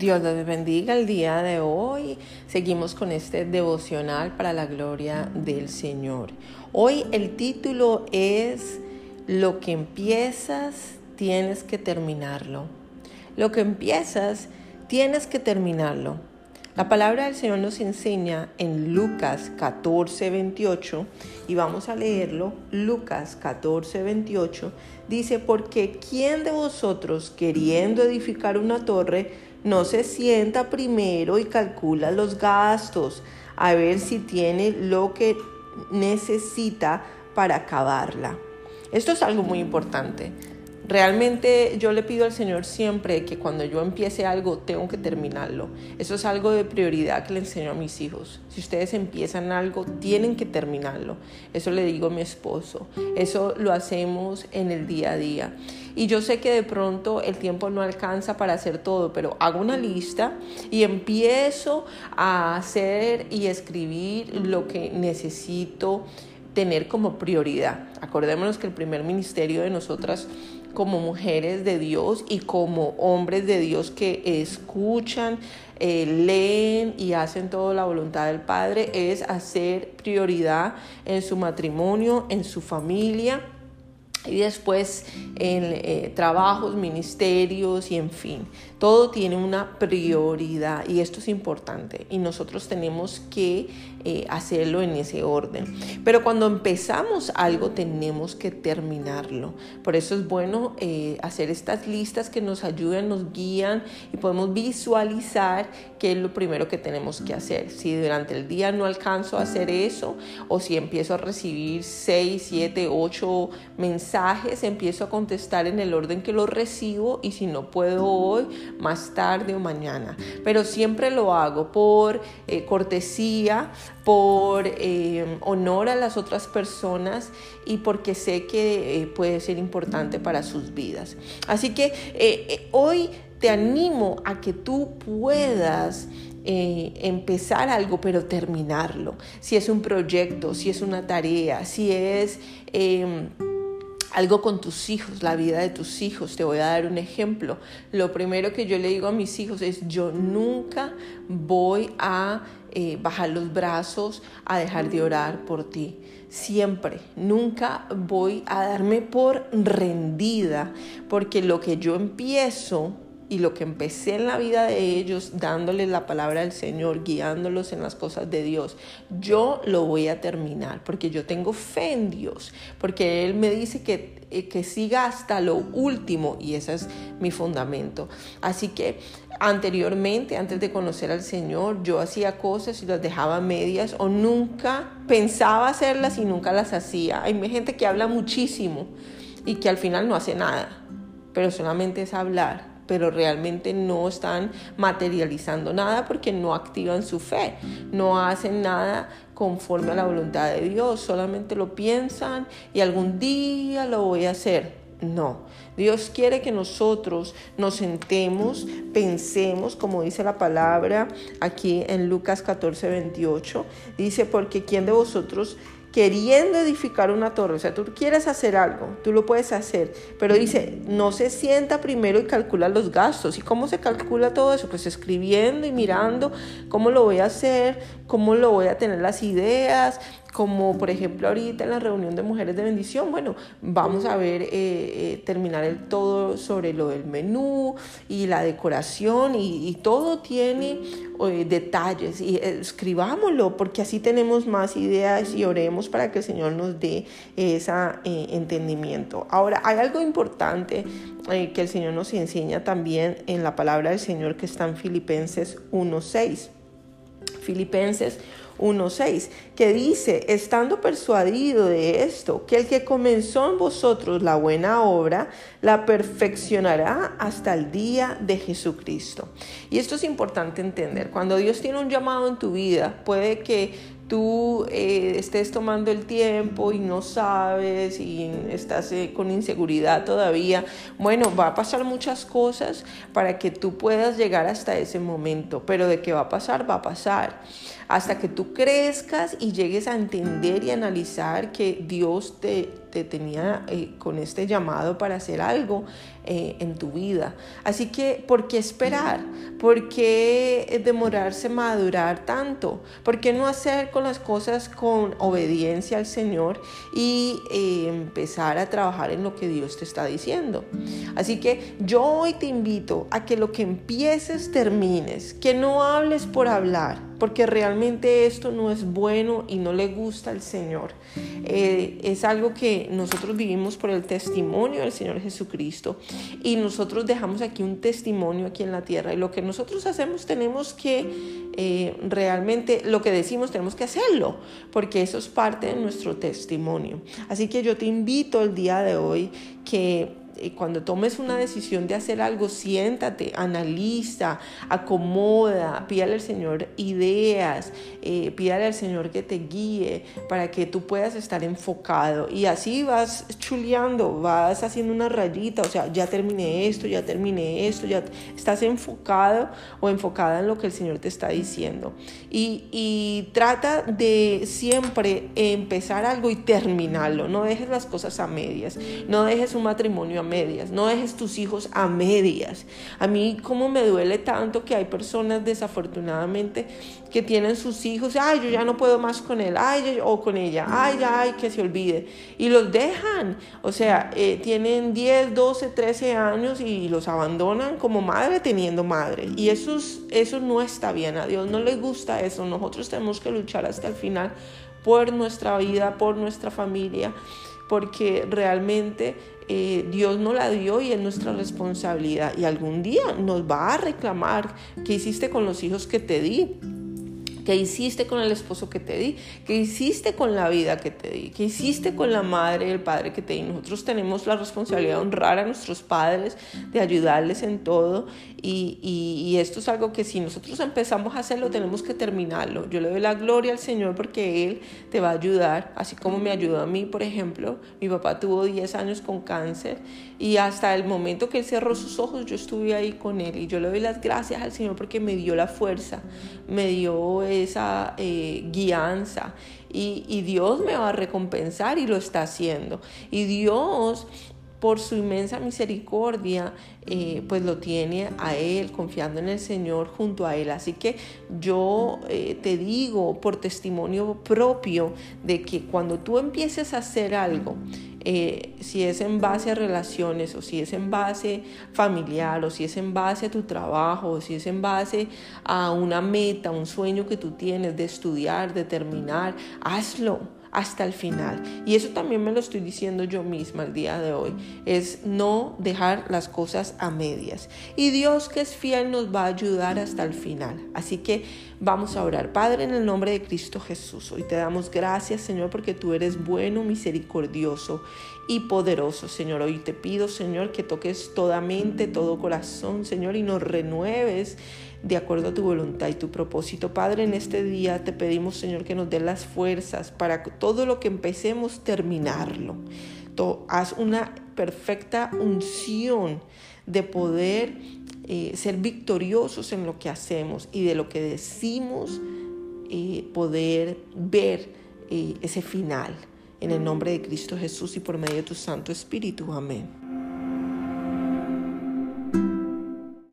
Dios les bendiga el día de hoy. Seguimos con este devocional para la gloria del Señor. Hoy el título es Lo que empiezas, tienes que terminarlo. Lo que empiezas, tienes que terminarlo. La palabra del Señor nos enseña en Lucas 14, 28, y vamos a leerlo. Lucas 14, 28 dice, porque ¿quién de vosotros queriendo edificar una torre, no se sienta primero y calcula los gastos, a ver si tiene lo que necesita para acabarla. Esto es algo muy importante. Realmente yo le pido al Señor siempre que cuando yo empiece algo tengo que terminarlo. Eso es algo de prioridad que le enseño a mis hijos. Si ustedes empiezan algo, tienen que terminarlo. Eso le digo a mi esposo. Eso lo hacemos en el día a día. Y yo sé que de pronto el tiempo no alcanza para hacer todo, pero hago una lista y empiezo a hacer y escribir lo que necesito tener como prioridad. Acordémonos que el primer ministerio de nosotras como mujeres de Dios y como hombres de Dios que escuchan, eh, leen y hacen toda la voluntad del Padre es hacer prioridad en su matrimonio, en su familia y después en eh, trabajos, ministerios y en fin. Todo tiene una prioridad y esto es importante y nosotros tenemos que eh, hacerlo en ese orden. Pero cuando empezamos algo tenemos que terminarlo. Por eso es bueno eh, hacer estas listas que nos ayudan, nos guían y podemos visualizar qué es lo primero que tenemos que hacer. Si durante el día no alcanzo a hacer eso o si empiezo a recibir 6, 7, 8 mensajes, empiezo a contestar en el orden que los recibo y si no puedo hoy, más tarde o mañana. Pero siempre lo hago por eh, cortesía, por eh, honor a las otras personas y porque sé que eh, puede ser importante para sus vidas. Así que hoy te animo a que tú puedas empezar algo, pero terminarlo. Si es un proyecto, si es una tarea, si es em, algo con tus hijos, la vida de tus hijos. Te voy a dar un ejemplo. Lo primero que yo le digo a mis hijos es, yo nunca voy a eh, bajar los brazos, a dejar de orar por ti. Siempre, nunca voy a darme por rendida, porque lo que yo empiezo y lo que empecé en la vida de ellos, dándoles la palabra del Señor, guiándolos en las cosas de Dios, yo lo voy a terminar porque yo tengo fe en Dios, porque Él me dice que, eh, que siga hasta lo último y ese es mi fundamento. Así que anteriormente, antes de conocer al Señor, yo hacía cosas y las dejaba medias o nunca pensaba hacerlas y nunca las hacía. Hay gente que habla muchísimo y que al final no hace nada, pero solamente es hablar pero realmente no están materializando nada porque no activan su fe, no hacen nada conforme a la voluntad de Dios, solamente lo piensan y algún día lo voy a hacer. No, Dios quiere que nosotros nos sentemos, pensemos, como dice la palabra aquí en Lucas 14, 28, dice, porque ¿quién de vosotros queriendo edificar una torre, o sea, tú quieres hacer algo, tú lo puedes hacer, pero dice, no se sienta primero y calcula los gastos. ¿Y cómo se calcula todo eso? Pues escribiendo y mirando cómo lo voy a hacer, cómo lo voy a tener las ideas, como por ejemplo ahorita en la reunión de mujeres de bendición, bueno, vamos a ver, eh, eh, terminar el todo sobre lo del menú y la decoración y, todo tiene eh, detalles y escribámoslo porque así tenemos más ideas y oremos para que el Señor nos dé ese entendimiento. Ahora, hay algo importante que el Señor nos enseña también en la palabra del Señor que está en Filipenses 1.6. Filipenses 1.6, que dice, estando persuadido de esto, que el que comenzó en vosotros la buena obra, la perfeccionará hasta el día de Jesucristo. Y esto es importante entender. Cuando Dios tiene un llamado en tu vida, puede que tú eh, estés tomando el tiempo y no sabes y estás eh, con inseguridad todavía, bueno, va a pasar muchas cosas para que tú puedas llegar hasta ese momento, pero de qué va a pasar, va a pasar. Hasta que tú crezcas y llegues a entender y analizar que Dios te te tenía eh, con este llamado para hacer algo eh, en tu vida. Así que, ¿por qué esperar? ¿Por qué demorarse madurar tanto? ¿Por qué no hacer con las cosas con obediencia al Señor y eh, empezar a trabajar en lo que Dios te está diciendo? Así que yo hoy te invito a que lo que empieces termines, que no hables por hablar porque realmente esto no es bueno y no le gusta al Señor. Eh, es algo que nosotros vivimos por el testimonio del Señor Jesucristo y nosotros dejamos aquí un testimonio aquí en la tierra y lo que nosotros hacemos tenemos que eh, realmente, lo que decimos tenemos que hacerlo, porque eso es parte de nuestro testimonio. Así que yo te invito el día de hoy que cuando tomes una decisión de hacer algo, siéntate, analiza, acomoda, pídale al Señor ideas, eh, pídale al Señor que te guíe para que tú puedas estar enfocado. Y así vas chuleando, vas haciendo una rayita, o sea, ya terminé esto, ya terminé esto, ya estás enfocado o enfocada en lo que el Señor te está diciendo. Y, y trata de siempre empezar algo y terminarlo, no dejes las cosas a medias, no dejes un matrimonio medias, no dejes tus hijos a medias. A mí como me duele tanto que hay personas desafortunadamente que tienen sus hijos, ay, yo ya no puedo más con él, ay, o con ella, ay, ay, que se olvide. Y los dejan, o sea, eh, tienen 10, 12, 13 años y los abandonan como madre teniendo madre. Y eso, eso no está bien, a Dios no le gusta eso. Nosotros tenemos que luchar hasta el final por nuestra vida, por nuestra familia, porque realmente eh, Dios nos la dio y es nuestra responsabilidad. Y algún día nos va a reclamar qué hiciste con los hijos que te di. ¿Qué hiciste con el esposo que te di? ¿Qué hiciste con la vida que te di? ¿Qué hiciste con la madre y el padre que te di? Nosotros tenemos la responsabilidad de honrar a nuestros padres, de ayudarles en todo. Y, esto es algo que si nosotros empezamos a hacerlo, tenemos que terminarlo. Yo le doy la gloria al Señor porque Él te va a ayudar, así como me ayudó a mí, por ejemplo. Mi papá tuvo 10 años con cáncer y hasta el momento que Él cerró sus ojos, yo estuve ahí con Él. Y yo le doy las gracias al Señor porque me dio la fuerza, me dio esa eh, guianza y Dios me va a recompensar y lo está haciendo. Y Dios por su inmensa misericordia, eh, pues lo tiene a Él, confiando en el Señor junto a Él. Así que yo eh, te digo por testimonio propio de que cuando tú empieces a hacer algo, eh, si es en base a relaciones o si es en base familiar o si es en base a tu trabajo o si es en base a una meta, un sueño que tú tienes de estudiar, de terminar, hazlo hasta el final. Y eso también me lo estoy diciendo yo misma el día de hoy, es no dejar las cosas a medias. Y Dios que es fiel nos va a ayudar hasta el final. Así que vamos a orar. Padre, en el nombre de Cristo Jesús, hoy te damos gracias, Señor, porque tú eres bueno, misericordioso y poderoso, Señor. Hoy te pido, Señor, que toques toda mente, todo corazón, Señor, y nos renueves de acuerdo a tu voluntad y tu propósito. Padre, en este día te pedimos, Señor, que nos dé las fuerzas para todo lo que empecemos, terminarlo. haz una perfecta unción de poder eh, ser victoriosos en lo que hacemos y de lo que decimos, eh, poder ver eh, ese final. En el nombre de Cristo Jesús y por medio de tu Santo Espíritu. Amén.